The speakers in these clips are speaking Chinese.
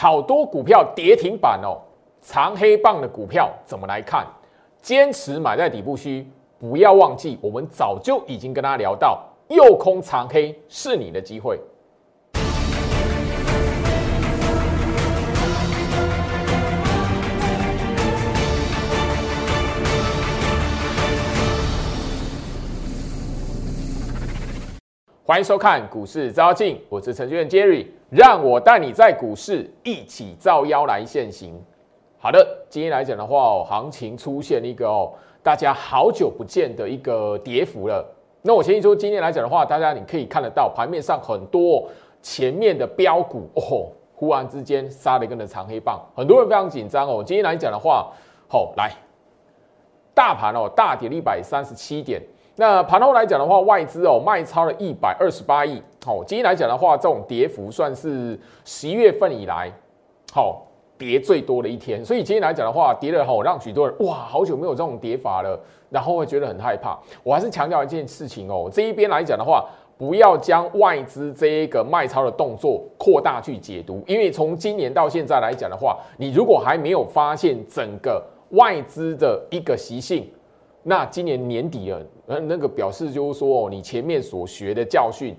好多股票跌停板哦，长黑棒的股票怎么来看？坚持买在底部区，不要忘记，我们早就已经跟大家聊到，右空长黑是你的机会。欢迎收看股市招镜，我是程序员 Jerry，让我带你在股市一起造妖来现行。好的，今天来讲的话哦，行情出现一个哦，大家好久不见的一个跌幅了。那我先说，今天来讲的话，大家你可以看得到盘面上很多前面的标股哦，忽然之间杀了一根的长黑棒，很多人非常紧张哦。今天来讲的话，好来，大盘哦大跌了一百三十七点。那盘后来讲的话，外资哦卖超了一百二十八亿。好，今天来讲的话，这种跌幅算是十一月份以来好跌最多的一天。所以今天来讲的话，跌了好让许多人哇，好久没有这种跌法了，然后会觉得很害怕。我还是强调一件事情哦，这一边来讲的话，不要将外资这一个卖超的动作扩大去解读，因为从今年到现在来讲的话，你如果还没有发现整个外资的一个习性。那今年年底了，呃，那个表示就是说，哦，你前面所学的教训，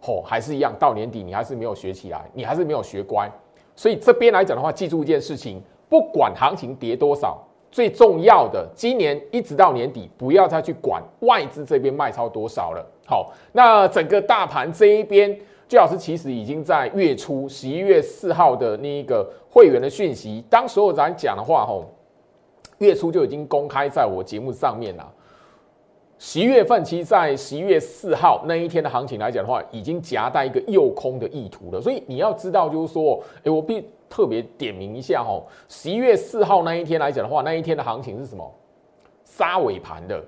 吼，还是一样，到年底你还是没有学起来，你还是没有学乖。所以这边来讲的话，记住一件事情，不管行情跌多少，最重要的，今年一直到年底，不要再去管外资这边卖超多少了。好，那整个大盘这一边，最老师其实已经在月初十一月四号的那一个会员的讯息，当所有人讲的话，吼。月初就已经公开在我节目上面了。十一月份，其实，在十一月四号那一天的行情来讲的话，已经夹带一个诱空的意图了。所以你要知道，就是说，哎，我必特别点名一下哈。十一月四号那一天来讲的话，那一天的行情是什么？杀尾盘的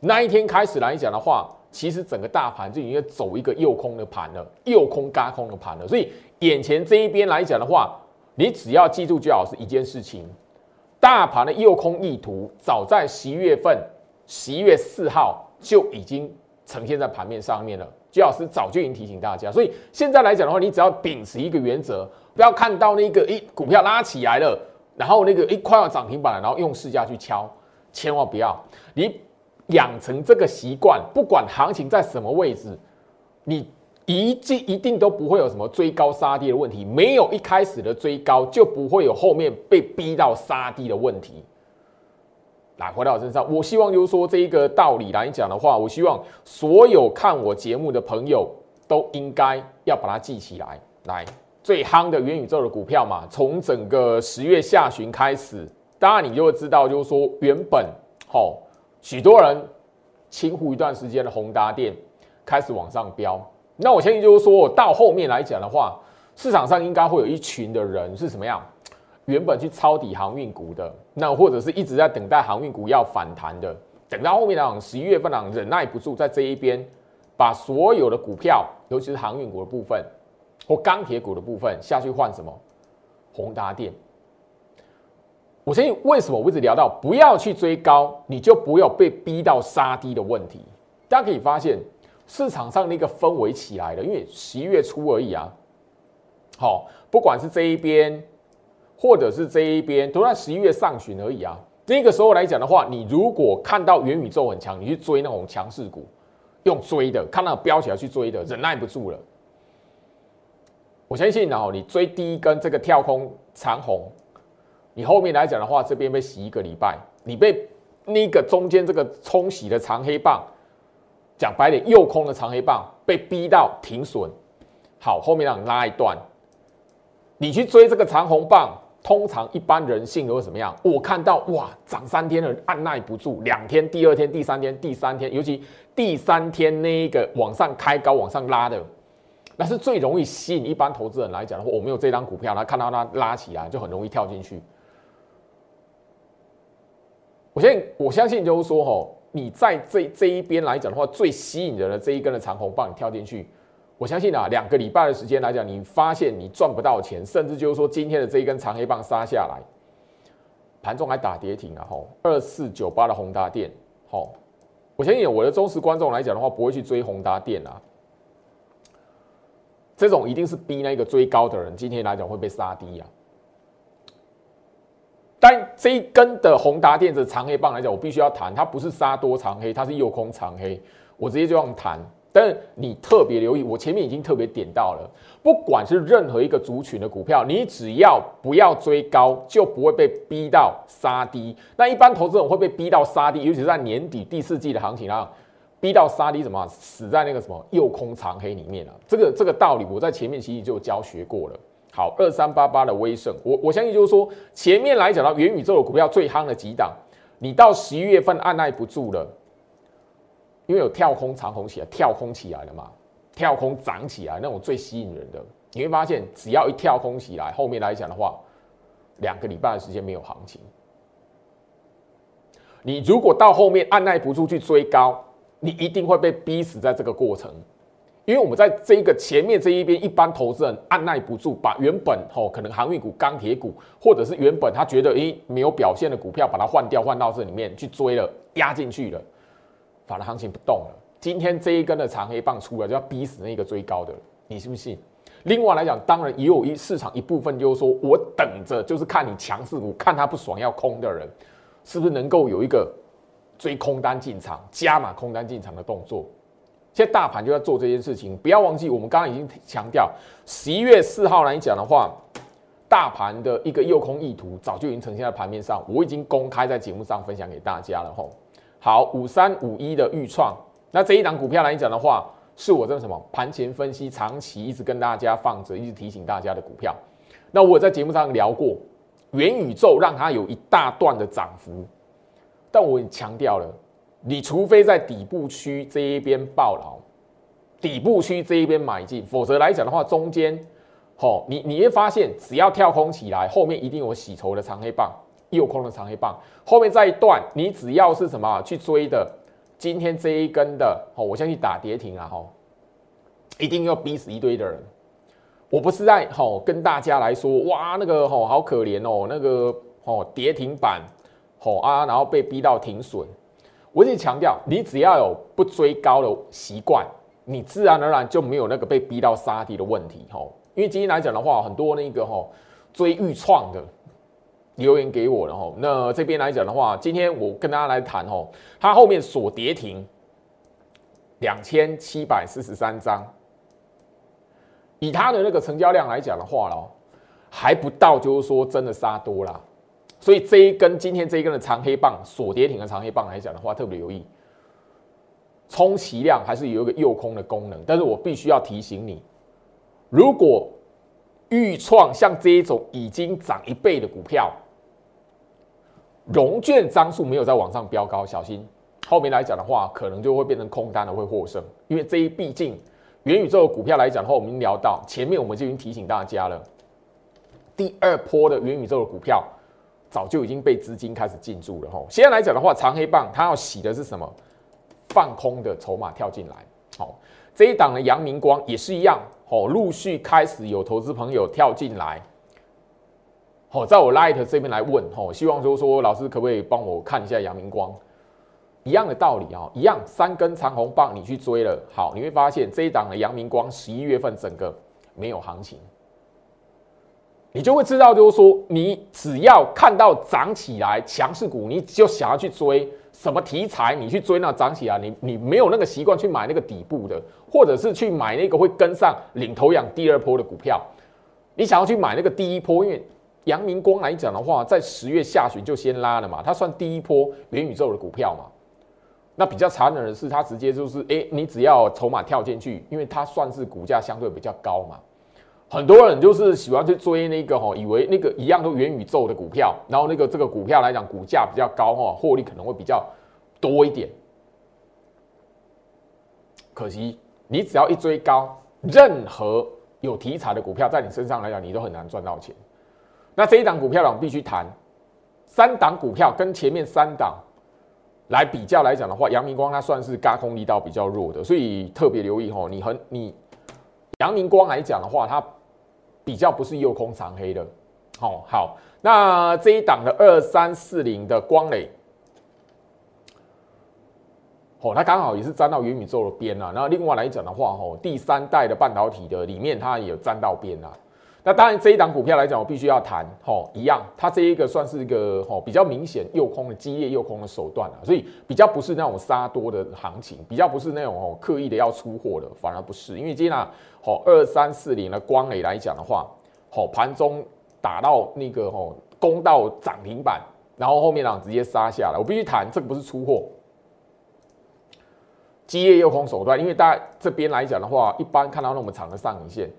那一天开始来讲的话，其实整个大盘就已经走一个诱空的盘了，诱空嘎空的盘了。所以眼前这一边来讲的话，你只要记住就好是一件事情。大盘的诱空意图，早在十一月份，十一月四号就已经呈现在盘面上面了。居老师早就已经提醒大家，所以现在来讲的话，你只要秉持一个原则，不要看到那个一股票拉起来了，然后那个一快要涨停板了，然后用市价去敲，千万不要。你养成这个习惯，不管行情在什么位置，你。一定一定都不会有什么追高杀低的问题，没有一开始的追高，就不会有后面被逼到杀低的问题。来回到我身上，我希望就是说这一个道理来讲的话，我希望所有看我节目的朋友都应该要把它记起来。来，最夯的元宇宙的股票嘛，从整个十月下旬开始，当然你就会知道，就是说原本吼许多人轻忽一段时间的宏达电开始往上飙。那我相信就是说，到后面来讲的话，市场上应该会有一群的人是什么样？原本去抄底航运股的，那或者是一直在等待航运股要反弹的，等到后面来讲十一月份啊，忍耐不住在这一边把所有的股票，尤其是航运股的部分或钢铁股的部分下去换什么？宏达电。我相信为什么我一直聊到不要去追高，你就不要被逼到杀低的问题。大家可以发现。市场上那个氛围起来了，因为十一月初而已啊。好，不管是这一边，或者是这一边，都在十一月上旬而已啊。那个时候来讲的话，你如果看到元宇宙很强，你去追那种强势股，用追的，看到飙起来去追的，忍耐不住了。我相信哦，你追第一根这个跳空长红，你后面来讲的话，这边被洗一个礼拜，你被那个中间这个冲洗的长黑棒。讲白点，右空的长黑棒被逼到停损，好，后面让你拉一段，你去追这个长红棒，通常一般人性都会怎么样？我看到哇，涨三天了，按耐不住，两天、第二天、第三天、第三天，尤其第三天那一个往上开高、往上拉的，那是最容易吸引一般投资人来讲的话，我没有这张股票，他看到它拉起来就很容易跳进去。我相信，我相信就是说，吼。你在这这一边来讲的话，最吸引人的这一根的长红棒，你跳进去，我相信啊，两个礼拜的时间来讲，你发现你赚不到钱，甚至就是说今天的这一根长黑棒杀下来，盘中还打跌停啊，吼，二四九八的宏达电，吼，我相信我的忠实观众来讲的话，不会去追宏达电啊，这种一定是逼那个追高的人，今天来讲会被杀低啊，但这一根的宏达电子长黑棒来讲，我必须要谈，它不是杀多长黑，它是右空长黑，我直接就这样谈。但是你特别留意，我前面已经特别点到了，不管是任何一个族群的股票，你只要不要追高，就不会被逼到杀低。那一般投资人会被逼到杀低，尤其是在年底第四季的行情啊，逼到杀低，什么死在那个什么右空长黑里面啊？这个这个道理我在前面其实就教学过了。好，二三八八的威盛，我我相信就是说前面来讲到元宇宙的股票最夯的几档，你到十一月份按耐不住了。因为有跳空长红起来，跳空起来了嘛，跳空涨起来那种最吸引人的，你会发现只要一跳空起来，后面来讲的话，两个礼拜的时间没有行情。你如果到后面按耐不住去追高，你一定会被逼死在这个过程。因为我们在这一个前面这一边，一般投资人按耐不住，把原本吼可能航运股、钢铁股，或者是原本他觉得诶没有表现的股票，把它换掉，换到这里面去追了，压进去了。反而行情不动了，今天这一根的长黑棒出来就要逼死那个追高的，你信不信？另外来讲，当然也有一市场一部分就是说我等着，就是看你强势股，看他不爽要空的人，是不是能够有一个追空单进场、加码空单进场的动作？现在大盘就在做这件事情，不要忘记，我们刚刚已经强调，十一月四号来讲的话，大盘的一个诱空意图早就已经呈现在盘面上，我已经公开在节目上分享给大家了吼。好，五三五一的预创，那这一档股票来讲的话，是我这个什么盘前分析，长期一直跟大家放着，一直提醒大家的股票。那我在节目上聊过，元宇宙让它有一大段的涨幅，但我强调了，你除非在底部区这一边爆牢，底部区这一边买进，否则来讲的话，中间，好，你你会发现，只要跳空起来，后面一定有洗筹的长黑棒。右空的长黑棒，后面再一段，你只要是什么去追的，今天这一根的，哦，我相信打跌停啊，哈，一定要逼死一堆的人。我不是在吼跟大家来说，哇，那个吼好可怜哦，那个吼跌停板，吼啊，然后被逼到停损。我一直强调，你只要有不追高的习惯，你自然而然就没有那个被逼到杀跌的问题，吼。因为今天来讲的话，很多那个吼追预创的。留言给我了哈，那这边来讲的话，今天我跟大家来谈吼，它后面锁跌停两千七百四十三张，以它的那个成交量来讲的话咯，还不到就是说真的杀多了，所以这一根今天这一根的长黑棒锁跌停的长黑棒来讲的话，特别留意，充其量还是有一个诱空的功能，但是我必须要提醒你，如果预创像这一种已经涨一倍的股票。融券张数没有在往上飙高，小心后面来讲的话，可能就会变成空单的会获胜。因为这一毕竟元宇宙的股票来讲的话，我们聊到前面我们就已经提醒大家了，第二波的元宇宙的股票早就已经被资金开始进驻了。吼，现在来讲的话，长黑棒它要洗的是什么？放空的筹码跳进来。好，这一档的阳明光也是一样，哦，陆续开始有投资朋友跳进来。哦，在我 Light 这边来问，哦，希望就是说，老师可不可以帮我看一下阳明光？一样的道理啊，一样三根长红棒，你去追了，好，你会发现这一档的阳明光十一月份整个没有行情，你就会知道，就是说，你只要看到涨起来强势股，你就想要去追什么题材，你去追那涨起来，你你没有那个习惯去买那个底部的，或者是去买那个会跟上领头羊第二波的股票，你想要去买那个第一波，因为。阳明光来讲的话，在十月下旬就先拉了嘛，它算第一波元宇宙的股票嘛。那比较残忍的是，它直接就是，哎，你只要筹码跳进去，因为它算是股价相对比较高嘛。很多人就是喜欢去追那个哈，以为那个一样都元宇宙的股票，然后那个这个股票来讲，股价比较高哈，获利可能会比较多一点。可惜你只要一追高，任何有题材的股票在你身上来讲，你都很难赚到钱。那这一档股票呢，我必须谈三档股票跟前面三档来比较来讲的话，阳明光它算是轧空力道比较弱的，所以特别留意吼。你很你阳明光来讲的话，它比较不是右空长黑的。哦，好，那这一档的二三四零的光磊，哦，它刚好也是沾到元宇宙的边啊。那另外来讲的话，哦，第三代的半导体的里面它也有沾到边啊。那当然，这一档股票来讲，我必须要谈，吼，一样，它这一个算是一个吼比较明显诱空的激烈诱空的手段啊，所以比较不是那种杀多的行情，比较不是那种哦刻意的要出货的，反而不是，因为今天啊，吼二三四零的光磊来讲的话，吼盘中打到那个吼攻到涨停板，然后后面呢直接杀下来，我必须谈，这个不是出货，激烈诱空手段，因为大家这边来讲的话，一般看到那么长的上影线。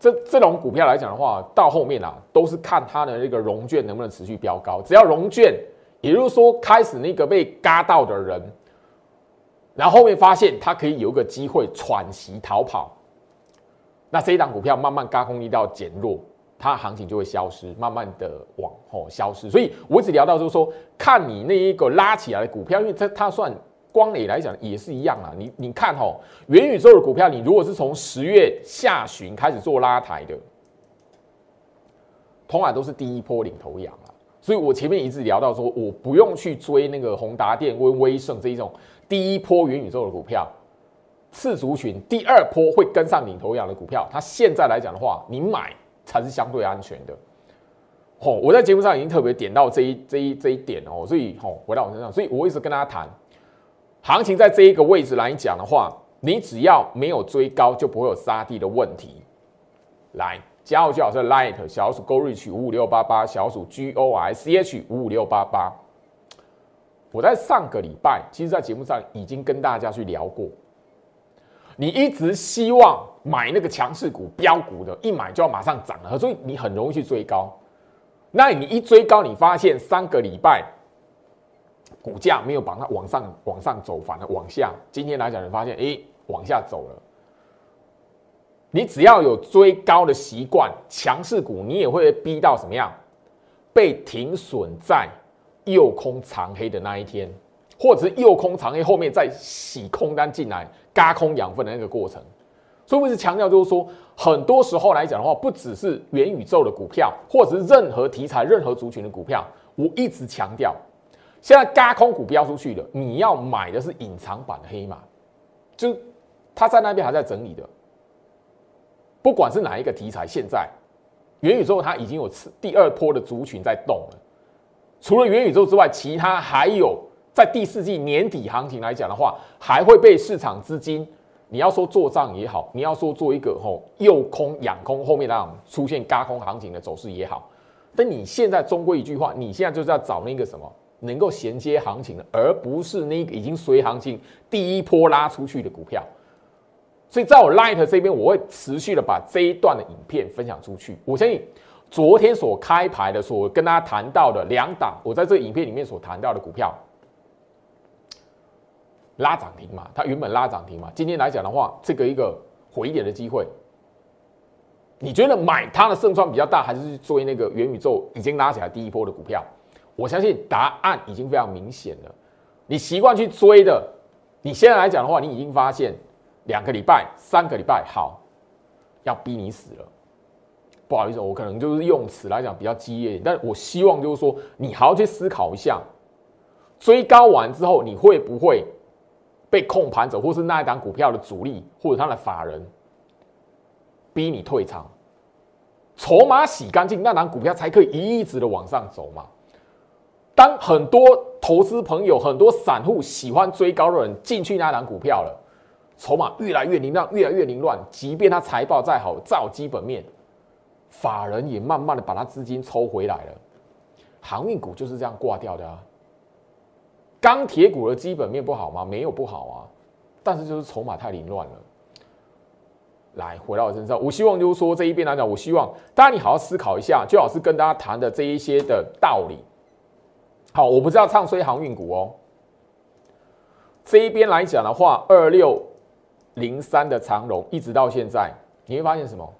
这这种股票来讲的话，到后面啊，都是看它的那个融券能不能持续飙高。只要融券，也就是说开始那个被嘎到的人，然后后面发现它可以有一个机会喘息逃跑，那这一档股票慢慢嘎空力道减弱，它行情就会消失，慢慢的往后消失。所以我一直聊到就是说，看你那一个拉起来的股票，因为它它算。光磊来讲也是一样啊，你你看哈，元宇宙的股票，你如果是从十月下旬开始做拉抬的，通常都是第一波领头羊啊。所以我前面一直聊到说，我不用去追那个宏达电、威威盛这一种第一波元宇宙的股票，次族群第二波会跟上领头羊的股票，它现在来讲的话，你买才是相对安全的。哦，我在节目上已经特别点到这一这一这一点哦，所以哦，回到我身上，所以我一直跟大家谈。行情在这一个位置来讲的话，你只要没有追高，就不会有杀低的问题。来，加号最好是 Light 小鼠 Go Reach 五五六八八，小鼠 G O I C H 五五六八八。我在上个礼拜，其实在节目上已经跟大家去聊过。你一直希望买那个强势股、标股的，一买就要马上涨了，所以你很容易去追高。那你一追高，你发现三个礼拜。股价没有把它往上往上走，反而往下。今天来讲，你发现哎，往下走了。你只要有追高的习惯，强势股你也会逼到什么样？被停损在右空长黑的那一天，或者是右空长黑后面再洗空单进来，嘎空养分的那个过程。所以我一直强调，就是说，很多时候来讲的话，不只是元宇宙的股票，或者是任何题材、任何族群的股票，我一直强调。现在嘎空股飙出去了，你要买的是隐藏版的黑马，就他在那边还在整理的。不管是哪一个题材，现在元宇宙它已经有次第二波的族群在动了。除了元宇宙之外，其他还有在第四季年底行情来讲的话，还会被市场资金，你要说做账也好，你要说做一个吼诱空养空后面那种出现嘎空行情的走势也好，但你现在终归一句话，你现在就是要找那个什么？能够衔接行情的，而不是那个已经随行情第一波拉出去的股票。所以，在我 Light 这边，我会持续的把这一段的影片分享出去。我相信昨天所开牌的，所跟大家谈到的两档，我在这个影片里面所谈到的股票拉涨停嘛，它原本拉涨停嘛，今天来讲的话，这个一个回点的机会，你觉得买它的胜算比较大，还是追那个元宇宙已经拉起来第一波的股票？我相信答案已经非常明显了。你习惯去追的，你现在来讲的话，你已经发现两个礼拜、三个礼拜，好，要逼你死了。不好意思，我可能就是用词来讲比较激烈，但我希望就是说，你好好去思考一下，追高完之后，你会不会被控盘者，或是那一档股票的主力，或者他的法人逼你退场，筹码洗干净，那档股票才可以一直的往上走嘛。当很多投资朋友、很多散户喜欢追高的人进去那档股票了，筹码越来越凌乱，越来越凌乱。即便他财报再好，照基本面，法人也慢慢的把他资金抽回来了。航运股就是这样挂掉的啊。钢铁股的基本面不好吗？没有不好啊，但是就是筹码太凌乱了。来，回到我身上，我希望就是说这一边来讲，我希望大家你好好思考一下，最好是跟大家谈的这一些的道理。好，我不是要唱衰航运股哦。这一边来讲的话，二六零三的长荣一直到现在，你会发现什么？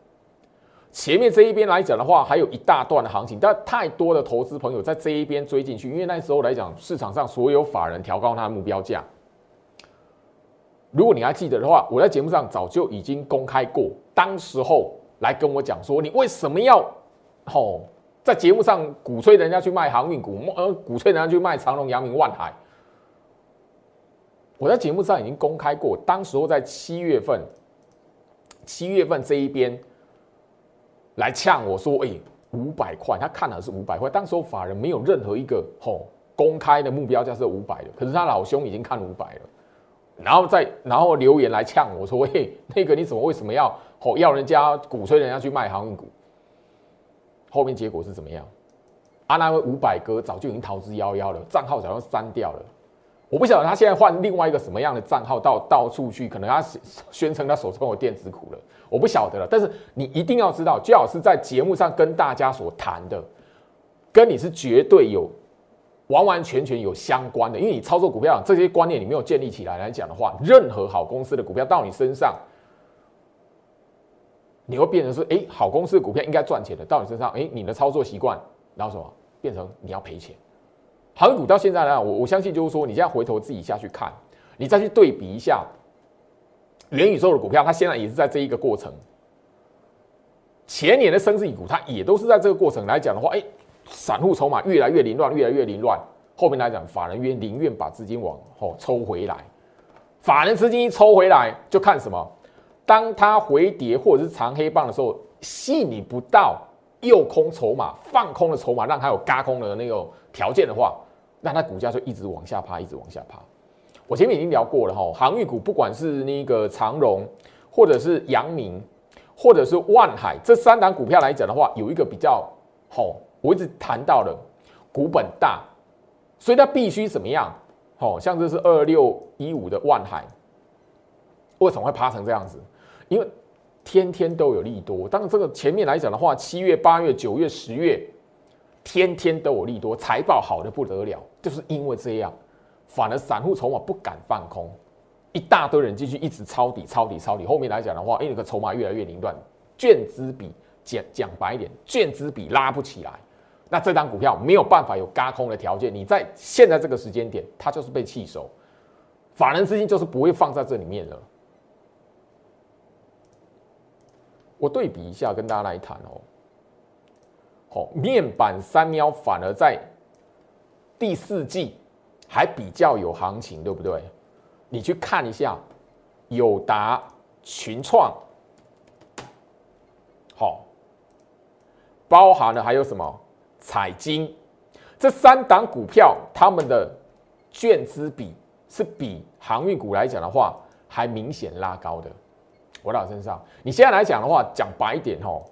前面这一边来讲的话，还有一大段的行情，但太多的投资朋友在这一边追进去，因为那时候来讲，市场上所有法人调高它的目标价。如果你还记得的话，我在节目上早就已经公开过，当时候来跟我讲说，你为什么要吼？在节目上鼓吹人家去卖航运股，呃，鼓吹人家去卖长隆、阳明、万海。我在节目上已经公开过，当时候在七月份，七月份这一边，来呛我说，哎，五百块，他看的是五百块，当时候法人没有任何一个吼公开的目标价是五百的，可是他老兄已经看五百了，然后再然后留言来呛我说，喂，那个你怎么为什么要吼要人家鼓吹人家去卖航运股？后面结果是怎么样？啊，那位五百哥早就已经逃之夭夭了，账号早就删掉了。我不晓得他现在换另外一个什么样的账号到到处去，可能他宣称他手中有电子股了，我不晓得了。但是你一定要知道，最好是在节目上跟大家所谈的，跟你是绝对有完完全全有相关的，因为你操作股票这些观念你没有建立起来来讲的话，任何好公司的股票到你身上，你会变成是哎，好公司的股票应该赚钱的，到你身上哎，你的操作习惯然后什么变成你要赔钱。航股到现在呢，我我相信就是说，你现在回头自己下去看，你再去对比一下元宇宙的股票，它现在也是在这一个过程。前年的生技股，它也都是在这个过程来讲的话，哎，散户筹码越来越凌乱，越来越凌乱。后面来讲，法人愿宁愿把资金往后抽回来，法人资金一抽回来，就看什么？当它回跌或者是长黑棒的时候，吸引不到诱空筹码、放空的筹码，让它有嘎空的那个条件的话。那它股价就一直往下趴，一直往下趴。我前面已经聊过了哈，航运股不管是那个长荣，或者是阳明，或者是万海这三档股票来讲的话，有一个比较好，我一直谈到了股本大，所以它必须怎么样？好像这是二六一五的万海，为什么会趴成这样子？因为天天都有利多。当然，这个前面来讲的话，七月、八月、九月、十月。天天都有利多，财报好的不得了，就是因为这样，反而散户筹码不敢放空，一大堆人进去一直抄底、抄底、抄底。后面来讲的话，哎，那个筹码越来越凌乱，券资比讲讲白一点，券资比拉不起来，那这张股票没有办法有嘎空的条件。你在现在这个时间点，它就是被弃守，法人资金就是不会放在这里面了。我对比一下，跟大家来谈哦。好，面板三喵反而在第四季还比较有行情，对不对？你去看一下友达、群创，好，包含了还有什么彩金这三档股票，他们的券资比是比航运股来讲的话还明显拉高的。我老身上，你现在来讲的话，讲白一点哦。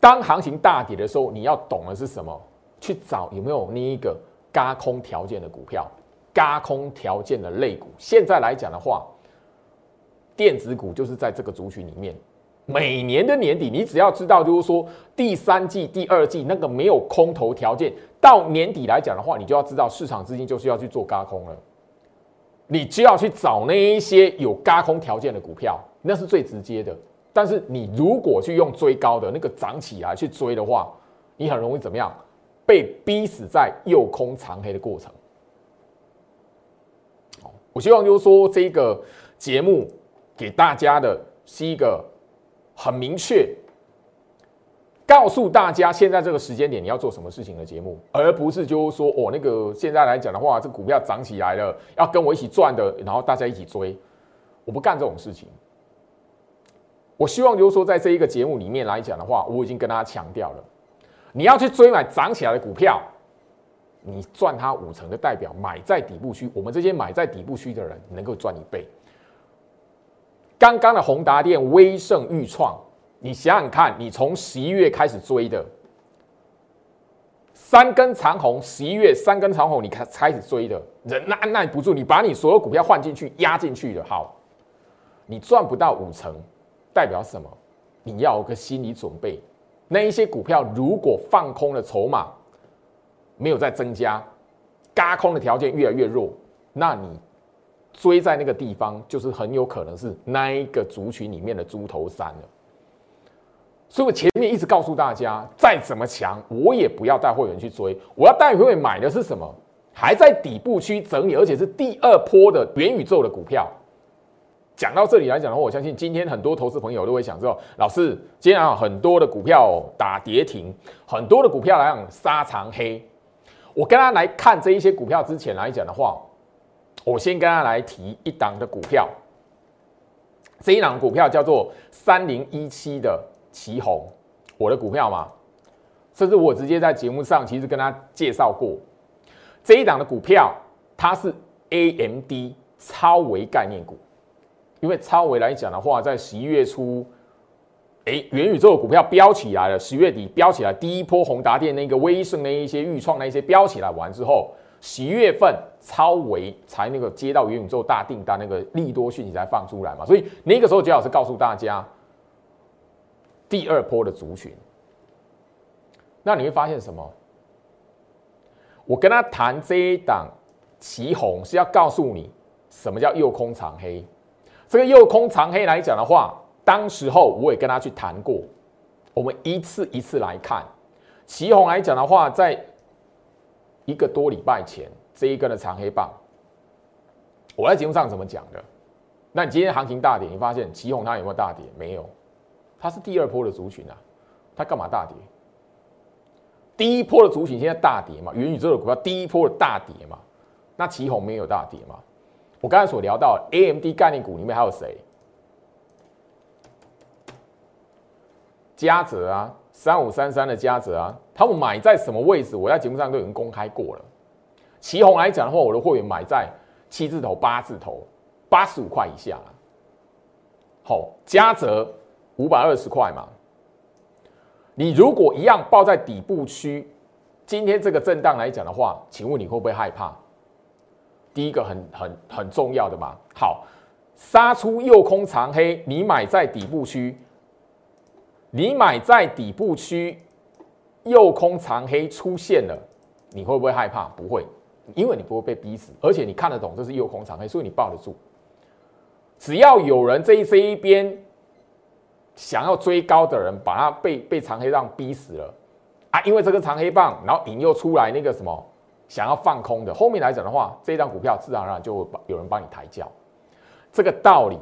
当行情大跌的时候，你要懂的是什么？去找有没有那一个嘎空条件的股票，嘎空条件的类股。现在来讲的话，电子股就是在这个族群里面。每年的年底，你只要知道，就是说第三季、第二季那个没有空头条件，到年底来讲的话，你就要知道市场资金就是要去做嘎空了。你就要去找那一些有嘎空条件的股票，那是最直接的。但是你如果去用追高的那个涨起来去追的话，你很容易怎么样？被逼死在诱空长黑的过程。我希望就是说这个节目给大家的是一个很明确，告诉大家现在这个时间点你要做什么事情的节目，而不是就是说哦那个现在来讲的话，这股票涨起来了，要跟我一起赚的，然后大家一起追，我不干这种事情。我希望就是说，在这一个节目里面来讲的话，我已经跟大家强调了，你要去追买涨起来的股票，你赚它五成的代表买在底部区，我们这些买在底部区的人能够赚一倍。刚刚的宏达电、威盛、裕创，你想想看，你从十一月开始追的三根长红，十一月三根长红，你开开始追的人按耐不住，你把你所有股票换进去压进去的，好，你赚不到五成。代表什么？你要有个心理准备。那一些股票如果放空的筹码没有再增加，嘎空的条件越来越弱，那你追在那个地方，就是很有可能是那一个族群里面的猪头山了。所以我前面一直告诉大家，再怎么强，我也不要带会员去追。我要带会员买的是什么？还在底部区整理，而且是第二波的元宇宙的股票。讲到这里来讲的话，我相信今天很多投资朋友都会想说：老师，今天啊很多的股票打跌停，很多的股票来讲杀长黑。我跟他来看这一些股票之前来讲的话，我先跟他来提一档的股票。这一档股票叫做三零一七的旗红，我的股票嘛，甚至我直接在节目上其实跟他介绍过这一档的股票，它是 AMD 超维概念股，因为超维来讲的话，在十一月初。哎，元宇宙的股票飙起来了，十月底飙起来，第一波宏达电那个威盛那一些预创那一些飙起来完之后，十一月份超维才那个接到元宇宙大订单，那个利多讯息才放出来嘛，所以那个时候杰老师告诉大家，第二波的族群，那你会发现什么？我跟他谈这一档旗红是要告诉你什么叫右空长黑，这个右空长黑来讲的话。当时候我也跟他去谈过，我们一次一次来看。旗红来讲的话，在一个多礼拜前这一根的长黑棒，我在节目上怎么讲的？那你今天行情大跌，你发现旗红它有没有大跌？没有，它是第二波的族群啊，它干嘛大跌？第一波的族群现在大跌嘛，元宇宙的股票第一波的大跌嘛，那旗红没有大跌嘛？我刚才所聊到 A M D 概念股里面还有谁？嘉泽啊，三五三三的嘉泽啊，他们买在什么位置？我在节目上都已经公开过了。旗红来讲的话，我的会员买在七字头、八字头，八十五块以下了。好，嘉泽五百二十块嘛。你如果一样报在底部区，今天这个震荡来讲的话，请问你会不会害怕？第一个很很很重要的嘛。好，杀出右空长黑，你买在底部区。你买在底部区，右空长黑出现了，你会不会害怕？不会，因为你不会被逼死，而且你看得懂这是右空长黑，所以你抱得住。只要有人这一这一边想要追高的人，把他被被长黑棒逼死了啊！因为这个长黑棒，然后引诱出来那个什么想要放空的，后面来讲的话，这张股票自然而然就会有人帮你抬轿。这个道理，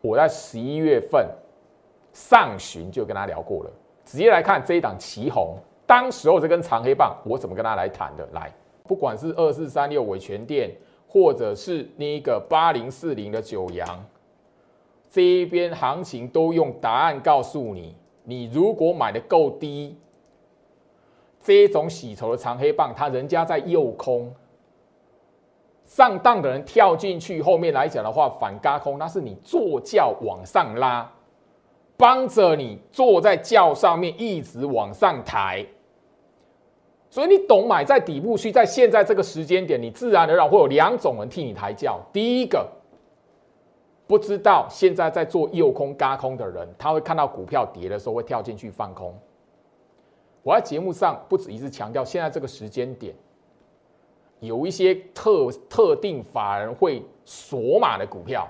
我在十一月份。上旬就跟他聊过了，直接来看这一档旗红，当时候这根长黑棒，我怎么跟他来谈的？来，不管是二四三六伟全店，或者是那一个八零四零的九阳，这一边行情都用答案告诉你，你如果买的够低，这种洗筹的长黑棒，它人家在右空，上当的人跳进去，后面来讲的话反嘎空，那是你坐轿往上拉。帮着你坐在轿上面一直往上抬，所以你懂买在底部区，在现在这个时间点，你自然而然会有两种人替你抬轿。第一个，不知道现在在做右空嘎空的人，他会看到股票跌的时候会跳进去放空。我在节目上不止一次强调，现在这个时间点，有一些特特定法人会锁码的股票。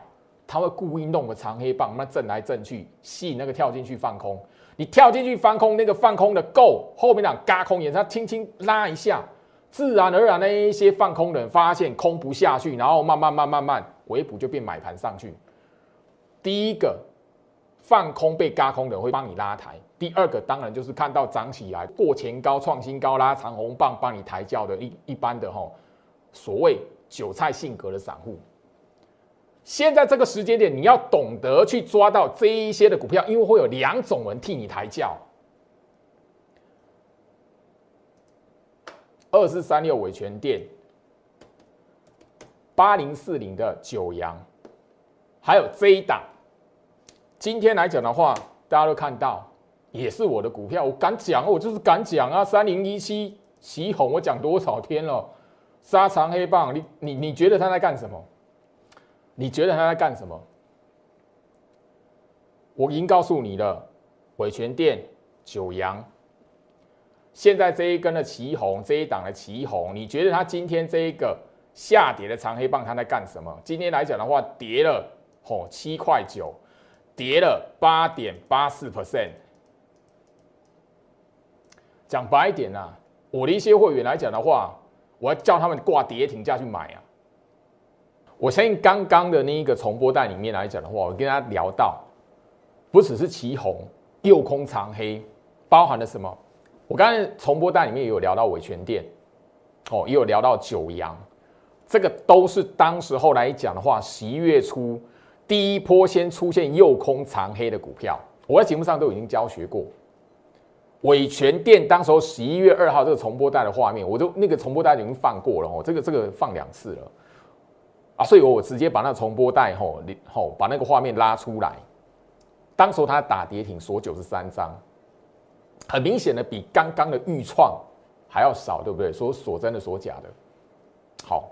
他会故意弄个长黑棒，那震来震去，吸引那个跳进去放空。你跳进去放空，那个放空的够，后面两嘎空眼，他轻轻拉一下，自然而然那一些放空的人发现空不下去，然后慢慢慢慢慢回补就变买盘上去。第一个放空被嘎空的人会帮你拉抬，第二个当然就是看到涨起来过前高创新高拉长红棒帮你抬轿的一一般的吼，所谓韭菜性格的散户。现在这个时间点，你要懂得去抓到这一些的股票，因为会有两种人替你抬轿。二四三六伟全店，八零四零的九阳，还有这一档。今天来讲的话，大家都看到，也是我的股票，我敢讲，我就是敢讲啊！三零一七旗红，我讲多少天了？沙长黑棒，你你你觉得他在干什么？你觉得他在干什么？我已经告诉你了，伟全店、九阳，现在这一根的旗红，这一档的旗红，你觉得他今天这一个下跌的长黑棒，他在干什么？今天来讲的话，跌了哦七块九，跌了八点八四 percent。讲白一点呐，我的一些会员来讲的话，我要叫他们挂跌停价去买啊。我相信刚刚的那一个重播带里面来讲的话，我跟大家聊到，不只是旗红、右空长黑，包含了什么？我刚才重播带里面也有聊到伟全店，哦，也有聊到九阳，这个都是当时候来讲的话，十一月初第一波先出现右空长黑的股票，我在节目上都已经教学过。伟全店当时候十一月二号这个重播带的画面，我就那个重播带已经放过了哦，这个这个放两次了啊，所以我直接把那重播带吼吼把那个画面拉出来。当时他打跌停锁九十三张，很明显的比刚刚的预创还要少，对不对？说锁真的锁假的。好，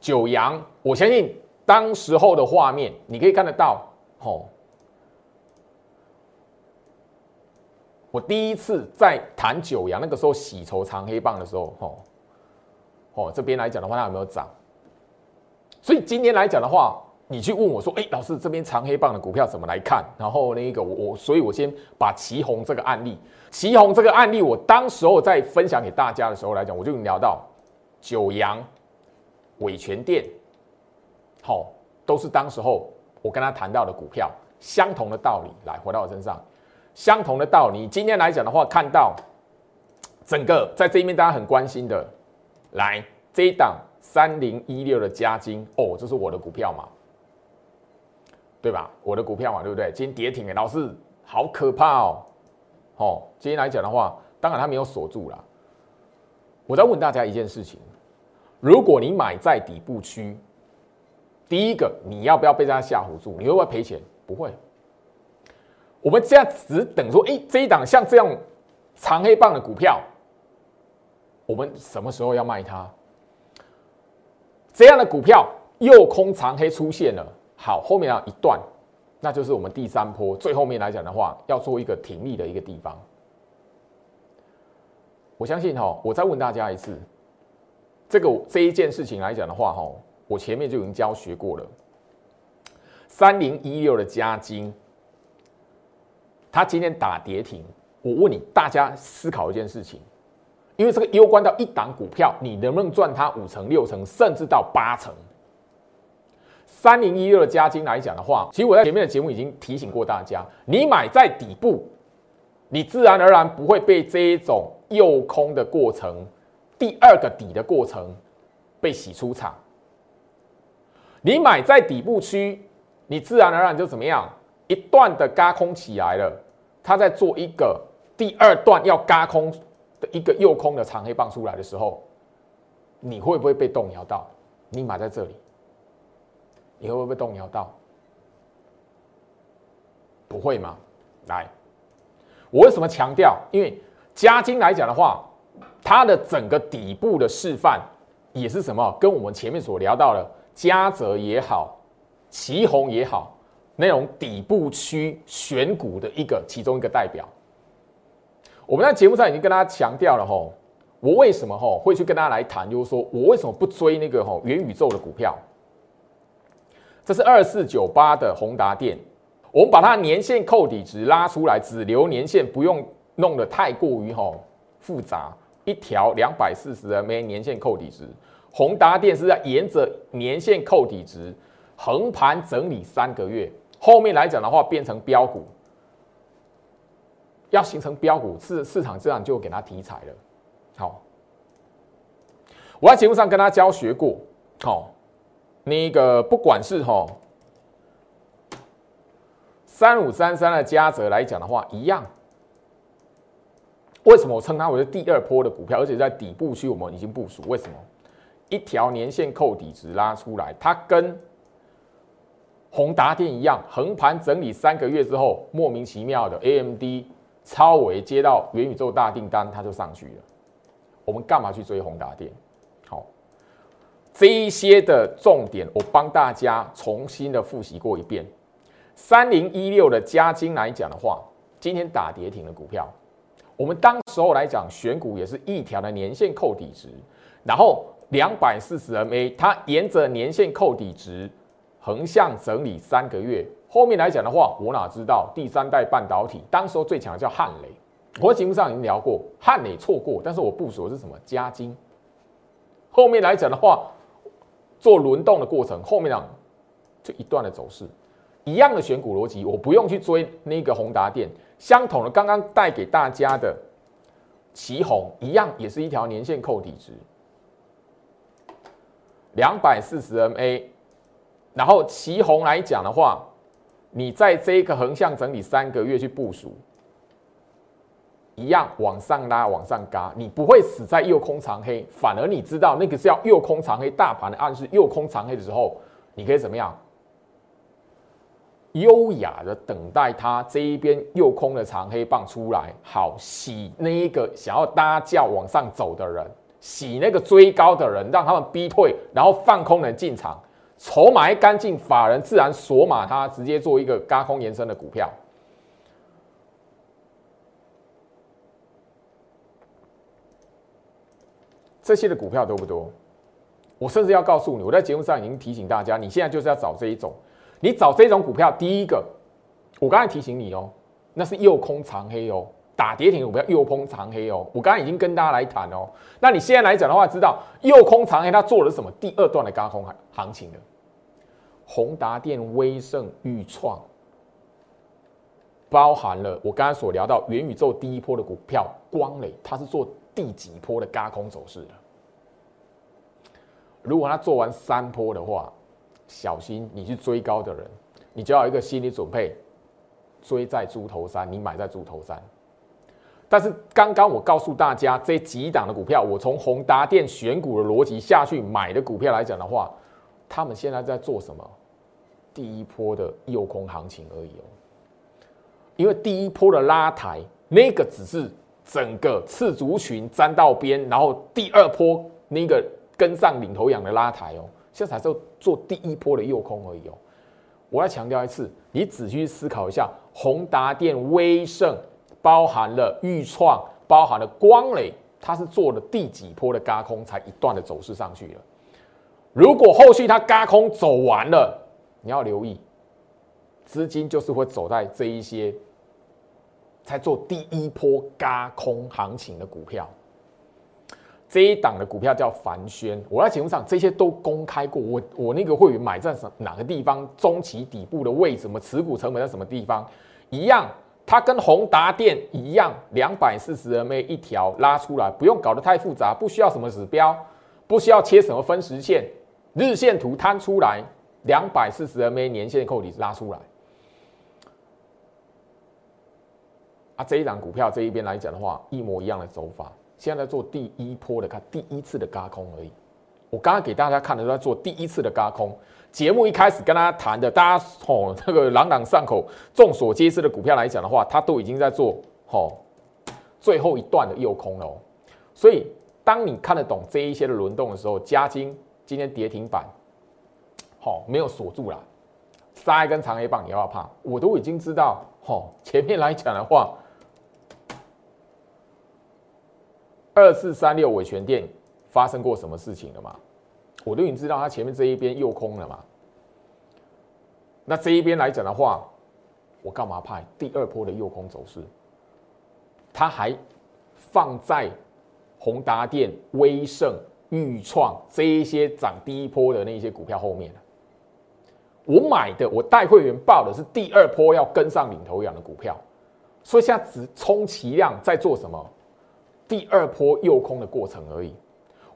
九阳，我相信当时候的画面你可以看得到，吼。我第一次在谈九阳那个时候洗筹长黑棒的时候，吼，哦，这边来讲的话，它有没有涨？所以今天来讲的话，你去问我说，哎，老师这边长黑棒的股票怎么来看？然后那个我我，所以我先把旗红这个案例，旗红这个案例，我当时候在分享给大家的时候来讲，我就聊到九阳、伟全店，好，都是当时候我跟他谈到的股票，相同的道理，来回到我身上。相同的道理，今天来讲的话，看到整个在这一面大家很关心的，来这一档三零一六的加金哦，这是我的股票嘛，对吧？我的股票嘛，对不对？今天跌停哎，老师好可怕哦！哦，今天来讲的话，当然它没有锁住了。我再问大家一件事情：如果你买在底部区，第一个你要不要被它吓唬住？你会不会赔钱？不会。我们现在只等说，哎，这一档像这样长黑棒的股票，我们什么时候要卖它？这样的股票右空长黑出现了，好，后面要一段，那就是我们第三波最后面来讲的话，要做一个停利的一个地方。我相信哈，我再问大家一次，这个这一件事情来讲的话，哈，我前面就已经教学过了，三零一六的加金。他今天打跌停，我问你，大家思考一件事情，因为这个攸关到一档股票，你能不能赚它五成、六成，甚至到八成？三零一六的加金来讲的话，其实我在前面的节目已经提醒过大家，你买在底部，你自然而然不会被这一种诱空的过程，第二个底的过程被洗出场。你买在底部区，你自然而然就怎么样？一段的嘎空起来了，他在做一个第二段要嘎空的一个右空的长黑棒出来的时候，你会不会被动摇到？你买在这里，你会不会被动摇到？不会吗？来，我为什么强调？因为加金来讲的话，它的整个底部的示范也是什么？跟我们前面所聊到的嘉泽也好，旗红也好。那种底部区选股的一个其中一个代表，我们在节目上已经跟大家强调了吼，我为什么吼会去跟大家来谈，就是说我为什么不追那个吼元宇宙的股票？这是二四九八的宏达电，我们把它年限扣底值拉出来，只留年限，不用弄得太过于吼复杂，一条两百四十 MA 年限扣底值，宏达电是在沿着年线扣底值横盘整理三个月。后面来讲的话，变成标股，要形成标股，市市场这样就给它题材了。好，我在节目上跟他教学过，好，那个不管是哈三五三三的嘉泽来讲的话，一样。为什么我称它为第二波的股票，而且在底部区我们已经部署？为什么？一条年线扣底值拉出来，它跟宏达电一样，横盘整理三个月之后，莫名其妙的 AMD 超维接到元宇宙大订单，它就上去了。我们干嘛去追宏达电？好，这一些的重点，我帮大家重新的复习过一遍。三零一六的加金来讲的话，今天打跌停的股票，我们当时候来讲选股也是一条的年线扣底值，然后两百四十 MA，它沿着年线扣底值。横向整理三个月，后面来讲的话，我哪知道第三代半导体，当时候最强的叫汉雷，我节目上已经聊过，汉雷错过，但是我部署的是什么？加金。后面来讲的话，做轮动的过程，后面呢就一段的走势，一样的选股逻辑，我不用去追那个宏达电，相同的，刚刚带给大家的旗宏一样，也是一条年线扣底值，两百四十 MA。然后旗红来讲的话，你在这一个横向整理三个月去部署，一样往上拉，往上嘎，你不会死在右空长黑，反而你知道那个是要右空长黑，大盘的暗示右空长黑的时候，你可以怎么样？优雅的等待它这一边右空的长黑棒出来，好洗那一个想要搭轿往上走的人，洗那个追高的人，让他们逼退，然后放空人进场，筹码一干净，法人自然锁码它，直接做一个高空延伸的股票。这些的股票多不多？我甚至要告诉你，我在节目上已经提醒大家，你现在就是要找这一种，你找这种股票，第一个，我刚才提醒你哦，那是右空长黑哦，打跌停股票右空长黑哦，我刚刚已经跟大家来谈哦，那你现在来讲的话，知道右空长黑它做了什么？第二段的高空行情的，宏达电、威盛、裕创，包含了我刚刚所聊到元宇宙第一波的股票光磊，它是做第几波的高空走势的？如果他做完三波的话，小心你去追高的人，你就要一个心理准备，追在猪头山，你买在猪头山。但是刚刚我告诉大家，这几档的股票，我从宏达电选股的逻辑下去买的股票来讲的话，他们现在在做什么？第一波的诱空行情而已哦。因为第一波的拉抬，那个只是整个次族群沾到边，然后第二波那个。跟上领头羊的拉抬哦，现在才是做第一波的诱空而已哦。我要强调一次，你仔细思考一下，宏达电、威盛，包含了裕创，包含了光磊，它是做了第几波的嘎空才一段的走势上去了？如果后续它嘎空走完了，你要留意，资金就是会走在这一些才做第一波嘎空行情的股票。这一档的股票叫凡轩，我在节目上这些都公开过。我我那个会员买在什哪个地方，中期底部的位置，什么持股成本在什么地方，一样，它跟宏达电一样，两百四十 MA 一条拉出来，不用搞得太复杂，不需要什么指标，不需要切什么分时线，日线图摊出来，两百四十 MA 年线扣底拉出来。啊，这一档股票这一边来讲的话，一模一样的走法。现在在做第一波的，看第一次的嘎空而已。我刚刚给大家看的都在做第一次的嘎空。节目一开始跟大家谈的，大家哦，这个朗朗上口、众所皆知的股票来讲的话，它都已经在做哦最后一段的诱空了。所以，当你看得懂这一些的轮动的时候，加金今天跌停板，好没有锁住了，杀一根长黑棒，你要怕？我都已经知道，哦，前面来讲的话。二四三六尾权店发生过什么事情了吗？我都已经知道它前面这一边又空了嘛。那这一边来讲的话，我干嘛怕第二波的诱空走势？它还放在宏达电、威盛、裕创这一些涨第一波的那些股票后面我买的，我带会员报的是第二波要跟上领头羊的股票，所以现在只充其量在做什么？第二波诱空的过程而已，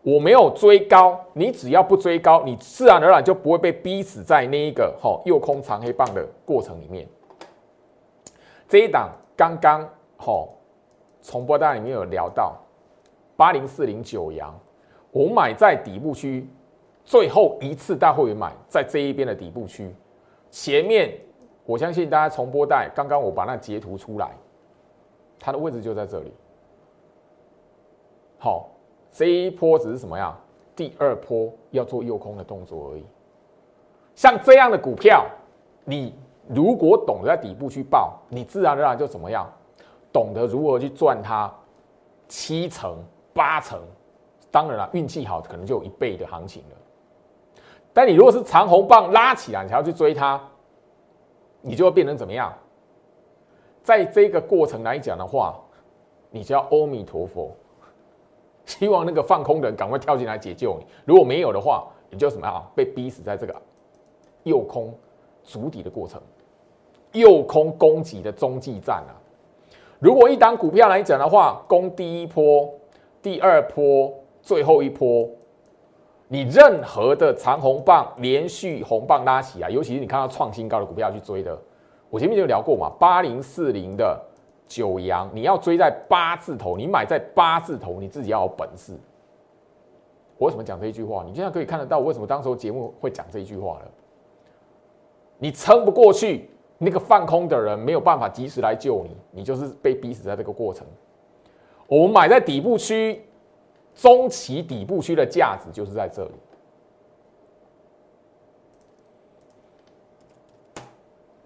我没有追高，你只要不追高，你自然而然就不会被逼死在那一个哈诱空长黑棒的过程里面。这一档刚刚哈重播单里面有聊到八零四零九阳，我买在底部区，最后一次大会员买在这一边的底部区，前面我相信大家重播带刚刚我把那截图出来，它的位置就在这里。好，这一波只是什么呀？第二波要做诱空的动作而已。像这样的股票，你如果懂得在底部去报，你自然而然就怎么样？懂得如何去赚它七成八成。当然了，运气好可能就有一倍的行情了。但你如果是长红棒拉起来，你才要去追它，你就会变成怎么样？在这个过程来讲的话，你就要阿弥陀佛。希望那个放空的人赶快跳进来解救你。如果没有的话，你就什么啊？被逼死在这个诱空足底的过程，诱空攻击的中继站啊！如果一档股票来讲的话，攻第一波、第二波、最后一波，你任何的长红棒连续红棒拉起来，尤其是你看到创新高的股票去追的，我前面就聊过嘛，八零四零的九阳，你要追在八字头，你买在八字头，你自己要有本事。我为什么讲这一句话？你现在可以看得到，为什么当时候节目会讲这一句话了？你撑不过去，那个放空的人没有办法及时来救你，你就是被逼死在这个过程。我们买在底部区，中期底部区的价值就是在这里。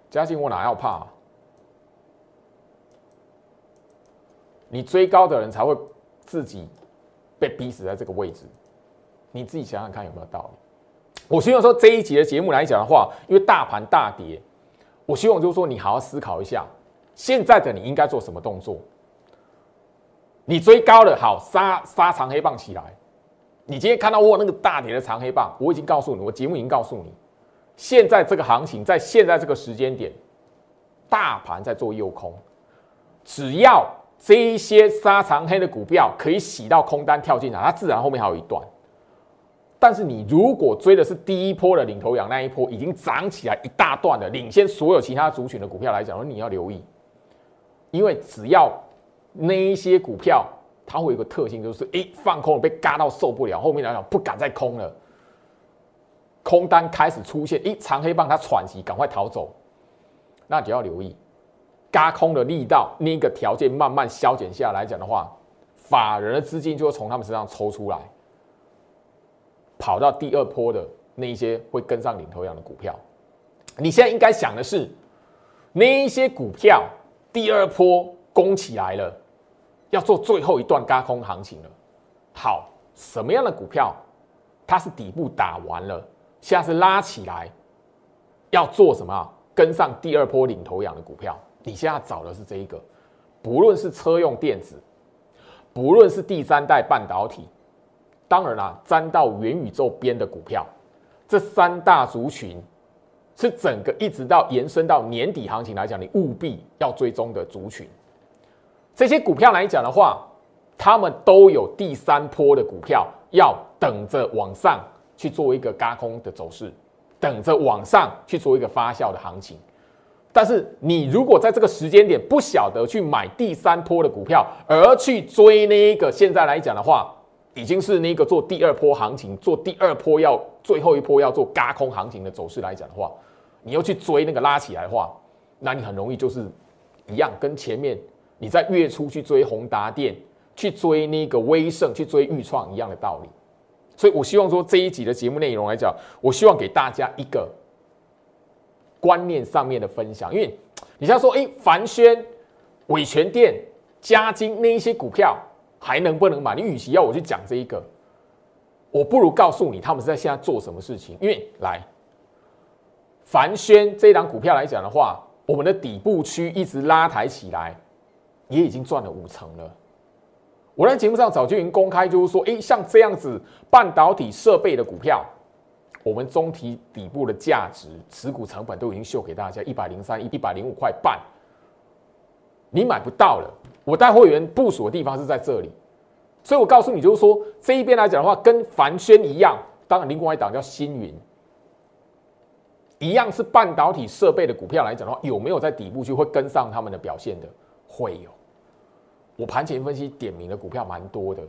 嘉兴，我哪要怕？你追高的人才会自己被逼死在这个位置，你自己想想看有没有道理？我希望说这一集的节目来讲的话，因为大盘大跌，我希望就是说你好好思考一下，现在的你应该做什么动作？你追高了，好杀杀长黑棒起来。你今天看到我那个大跌的长黑棒，我已经告诉你，我节目已经告诉你，现在这个行情在现在这个时间点，大盘在做诱空，只要这一些杀长黑的股票可以洗到空单跳进来，它自然后面还有一段。但是你如果追的是第一波的领头羊那一波已经涨起来一大段的，领先所有其他族群的股票来讲，你要留意，因为只要。那一些股票，它会有一个特性，就是哎，放空了被嘎到受不了，后面来讲不敢再空了，空单开始出现，一长黑棒它喘息，赶快逃走，那就要留意，加空的力道那个条件慢慢消减下来讲的话，法人的资金就会从他们身上抽出来，跑到第二波的那一些会跟上领头羊的股票。你现在应该想的是，那一些股票第二波。攻起来了，要做最后一段高空行情了。好，什么样的股票，它是底部打完了，下次拉起来，要做什么？跟上第二波领头羊的股票。你现在找的是这一个，不论是车用电子，不论是第三代半导体，当然啦，沾到元宇宙边的股票，这三大族群是整个一直到延伸到年底行情来讲，你务必要追踪的族群。这些股票来讲的话，他们都有第三波的股票要等着往上去做一个嘎空的走势，等着往上去做一个发酵的行情。但是你如果在这个时间点不晓得去买第三波的股票，而去追那个现在来讲的话，已经是那个做第二波行情、做第二波要最后一波要做嘎空行情的走势来讲的话，你又去追那个拉起来的话，那你很容易就是一样跟前面。你在月初去追宏达电，去追那个威盛，去追豫创一样的道理。所以我希望说这一集的节目内容来讲，我希望给大家一个观念上面的分享。因为你像说，哎，凡轩、伟全电、嘉金那一些股票还能不能买？你与其要我去讲这一个，我不如告诉你他们是在现在做什么事情。因为来凡轩这一档股票来讲的话，我们的底部区一直拉抬起来。也已经赚了五成了。我在节目上早就已经公开，就是说，哎，像这样子半导体设备的股票，我们中体底部的价值持股成本都已经秀给大家一百零三一一百零五块半，你买不到了。我带会员部署的地方是在这里，所以我告诉你，就是说这一边来讲的话，跟凡轩一样，当然另外一档叫星云，一样是半导体设备的股票来讲的话，有没有在底部去会跟上他们的表现的？会有。我盘前分析点名的股票蛮多的，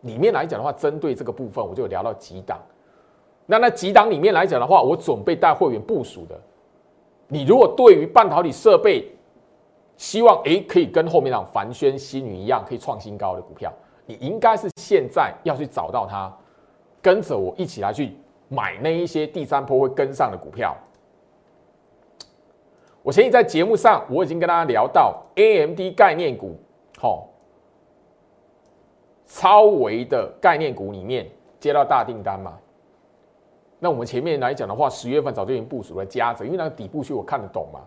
里面来讲的话，针对这个部分，我就聊到几档。那那几档里面来讲的话，我准备带会员部署的。你如果对于半导体设备，希望诶可以跟后面那凡轩、新宇一样，可以创新高的股票，你应该是现在要去找到它，跟着我一起来去买那一些第三波会跟上的股票。我前几在节目上我已经跟大家聊到 AMD 概念股，好。超维的概念股里面接到大订单嘛？那我们前面来讲的话，十月份早就已经部署了加者，因为那个底部区我看得懂嘛。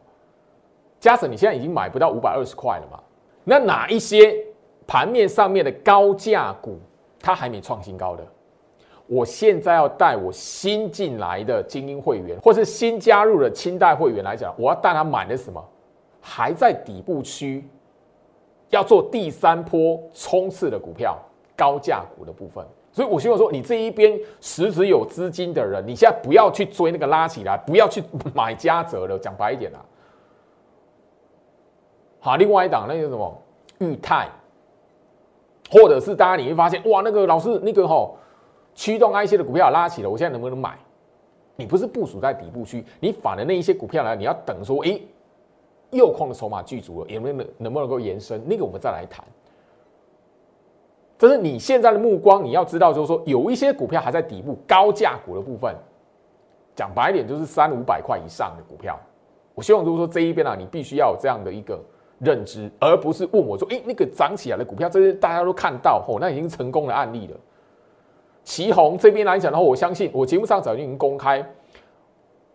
加者你现在已经买不到五百二十块了嘛？那哪一些盘面上面的高价股，它还没创新高的？我现在要带我新进来的精英会员，或是新加入的清代会员来讲，我要带他买的什么？还在底部区，要做第三波冲刺的股票。高价股的部分，所以我希望说，你这一边实质有资金的人，你现在不要去追那个拉起来，不要去买嘉泽了。讲白一点啊，好，另外一档那个什么裕泰，或者是大家你会发现，哇，那个老师那个吼驱动 IC 的股票拉起了，我现在能不能买？你不是部署在底部区，你反的那一些股票呢，你要等说，哎，右空的筹码具足了，有没有能能不能够延伸？那个我们再来谈。这是你现在的目光，你要知道，就是说有一些股票还在底部高价股的部分，讲白一点就是三五百块以上的股票。我希望就是说这一边啊，你必须要有这样的一个认知，而不是问我说，哎，那个涨起来的股票，这些大家都看到，哦，那已经成功的案例了。旗红这边来讲的话，我相信我节目上早就已经公开，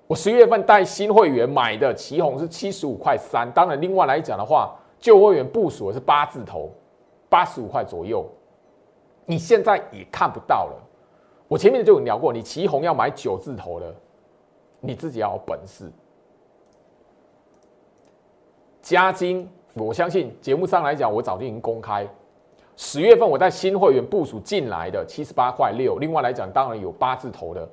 我十月份带新会员买的旗红是七十五块三，当然另外来讲的话，旧会员部署的是八字头，八十五块左右。你现在也看不到了。我前面就有聊过，你旗红要买九字头的，你自己要有本事。加金，我相信节目上来讲，我早就已经公开。十月份我在新会员部署进来的七十八块六，另外来讲，当然有八字头的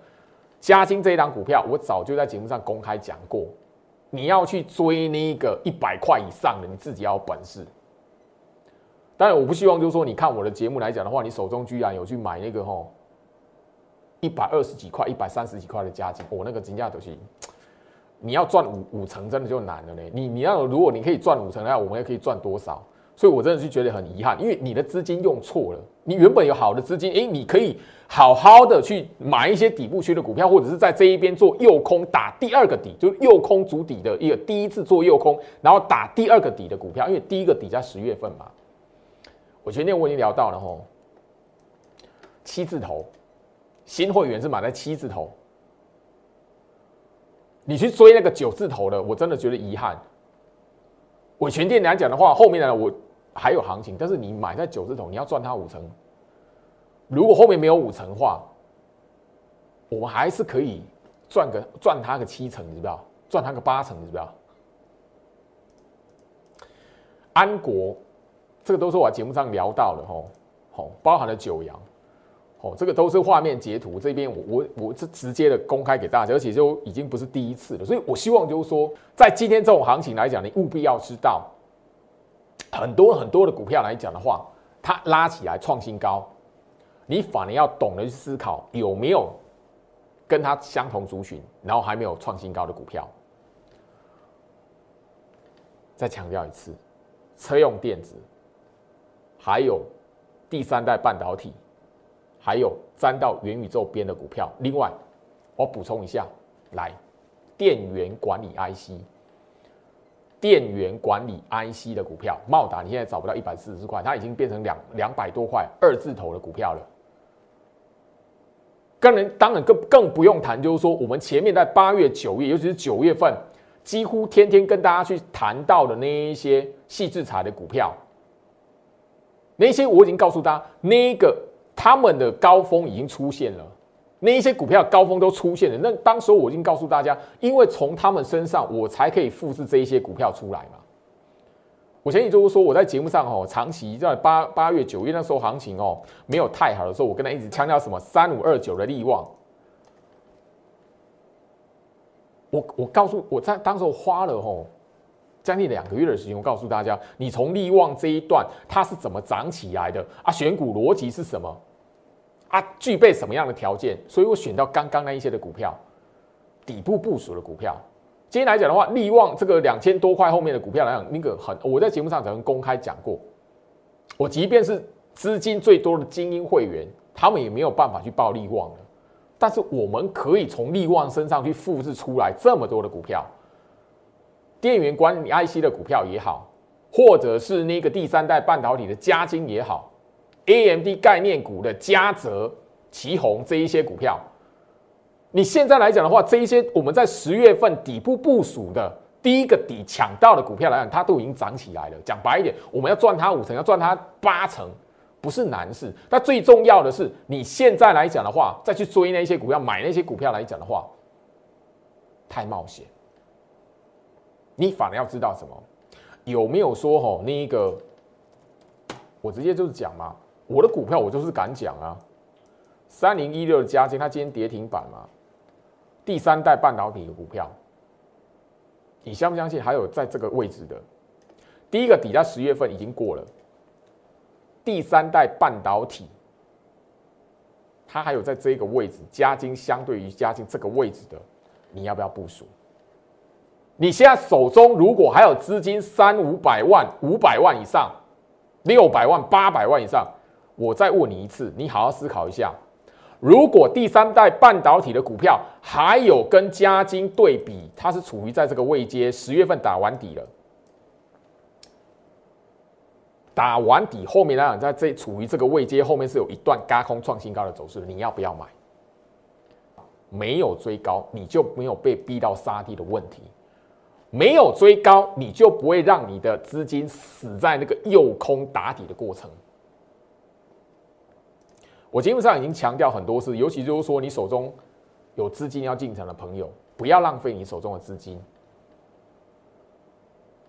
加金这一档股票，我早就在节目上公开讲过。你要去追那个一百块以上的，你自己要有本事。当然，我不希望就是说，你看我的节目来讲的话，你手中居然有去买那个吼一百二十几块、一百三十几块的加金，我那个金价都是，你要赚五五成，真的就难了呢。你你要如果你可以赚五成，那我们也可以赚多少？所以我真的是觉得很遗憾，因为你的资金用错了。你原本有好的资金，诶，你可以好好的去买一些底部区的股票，或者是在这一边做右空打第二个底，就是右空主底的一个第一次做右空，然后打第二个底的股票，因为第一个底在十月份嘛。我前天我已经聊到了吼，七字头新会员是买在七字头，你去追那个九字头的，我真的觉得遗憾。我全店来讲的话，后面呢我还有行情，但是你买在九字头，你要赚它五成。如果后面没有五成的话，我们还是可以赚个赚它个七成，你知道？赚它个八成，你知道？安国。这个都是我节目上聊到的吼，好，包含了九阳，哦，这个都是画面截图，这边我我我是直接的公开给大家，而且就已经不是第一次了，所以我希望就是说，在今天这种行情来讲，你务必要知道，很多很多的股票来讲的话，它拉起来创新高，你反而要懂得去思考有没有跟它相同族群，然后还没有创新高的股票。再强调一次，车用电子。还有第三代半导体，还有沾到元宇宙边的股票。另外，我补充一下，来电源管理 IC，电源管理 IC 的股票，茂达你现在找不到一百四十块，它已经变成两两百多块二字头的股票了。当然，当然更更不用谈，就是说我们前面在八月、九月，尤其是九月份，几乎天天跟大家去谈到的那一些细制材的股票。那些我已经告诉他，那个他们的高峰已经出现了，那一些股票高峰都出现了。那当时我已经告诉大家，因为从他们身上我才可以复制这一些股票出来嘛。我前几周说我在节目上哦，长期在八八月九月那时候行情哦没有太好的时候，我跟他一直强调什么三五二九的利旺。我我告诉我在当时花了哦。将近两个月的时间，我告诉大家，你从利旺这一段它是怎么涨起来的啊？选股逻辑是什么啊？具备什么样的条件？所以我选到刚刚那一些的股票，底部部署的股票。今天来讲的话，利旺这个两千多块后面的股票来讲，那个很，我在节目上曾经公开讲过，我即便是资金最多的精英会员，他们也没有办法去报利旺的，但是我们可以从利旺身上去复制出来这么多的股票。电源管理 IC 的股票也好，或者是那个第三代半导体的嘉晶也好，AMD 概念股的嘉泽、旗宏这一些股票，你现在来讲的话，这一些我们在十月份底部部署的第一个底抢到的股票来讲，它都已经涨起来了。讲白一点，我们要赚它五成，要赚它八成，不是难事。但最重要的是，你现在来讲的话，再去追那些股票，买那些股票来讲的话，太冒险。你反而要知道什么？有没有说吼那一个？我直接就是讲嘛，我的股票我就是敢讲啊。三零一六的加金，它今天跌停板嘛。第三代半导体的股票，你相不相信？还有在这个位置的第一个底在十月份已经过了，第三代半导体，它还有在这个位置，加金相对于加金这个位置的，你要不要部署？你现在手中如果还有资金三五百万、五百万以上、六百万、八百万以上，我再问你一次，你好好思考一下。如果第三代半导体的股票还有跟嘉金对比，它是处于在这个位阶，十月份打完底了，打完底后面来讲，在这处于这个位阶后面是有一段高空创新高的走势，你要不要买？没有追高，你就没有被逼到杀地的问题；没有追高，你就不会让你的资金死在那个诱空打底的过程。我基本上已经强调很多次，尤其就是说，你手中有资金要进场的朋友，不要浪费你手中的资金。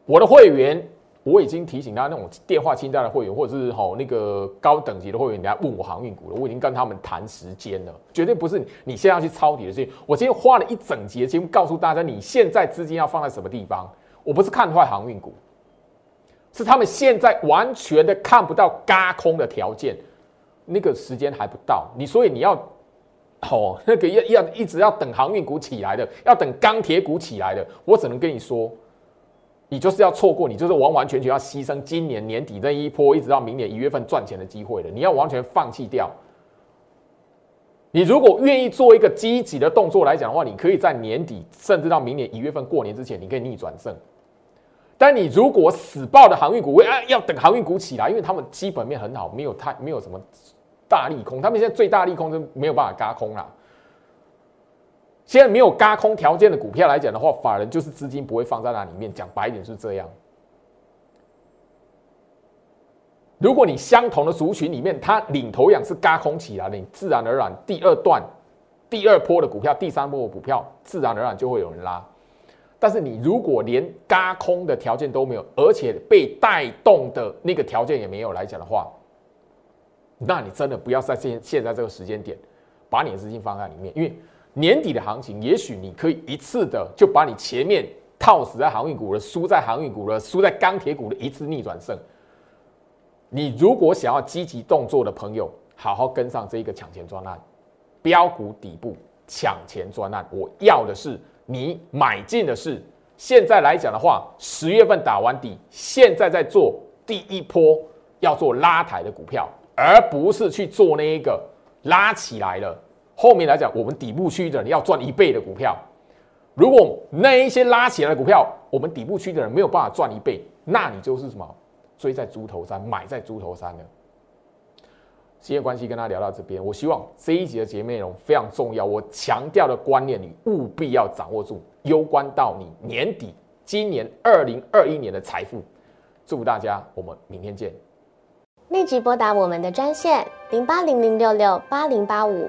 我的会员，我已经提醒他，那种电话清单的会员，或者是吼那个高等级的会员，人家问我航运股了，我已经跟他们谈时间了，绝对不是你现在要去抄底的事情。我今天花了一整节节目告诉大家，你现在资金要放在什么地方。我不是看坏航运股，是他们现在完全的看不到嘎空的条件。那个时间还不到，你所以你要，哦，那个要要一直要等航运股起来的，要等钢铁股起来的，我只能跟你说，你就是要错过，你就是完完全全要牺牲今年年底那一波，一直到明年一月份赚钱的机会了。你要完全放弃掉。你如果愿意做一个积极的动作来讲的话，你可以在年底甚至到明年一月份过年之前，你可以逆转胜。但你如果死抱的航运股，啊，要等航运股起来，因为他们基本面很好，没有太没有什么。大利空，他们现在最大利空都没有办法嘎空了。现在没有嘎空条件的股票来讲的话，法人就是资金不会放在那里面。讲白一点是这样。如果你相同的族群里面，它领头羊是嘎空起来的，你自然而然第二段、第二波的股票、第三波的股票，自然而然就会有人拉。但是你如果连嘎空的条件都没有，而且被带动的那个条件也没有来讲的话，那你真的不要在现现在这个时间点，把你的资金放在里面，因为年底的行情，也许你可以一次的就把你前面套死在航运股了、输在航运股了、输在钢铁股的一次逆转胜。你如果想要积极动作的朋友，好好跟上这一个抢钱专案，标股底部抢钱专案，我要的是你买进的是现在来讲的话，十月份打完底，现在在做第一波要做拉抬的股票。而不是去做那一个拉起来了，后面来讲，我们底部区的人要赚一倍的股票。如果那一些拉起来的股票，我们底部区的人没有办法赚一倍，那你就是什么追在猪头山，买在猪头山了。时间关系，跟大家聊到这边。我希望这一集的节目内容非常重要，我强调的观念你务必要掌握住，攸关到你年底今年二零二一年的财富。祝大家，我们明天见。立即拨打我们的专线零八零零六六八零八五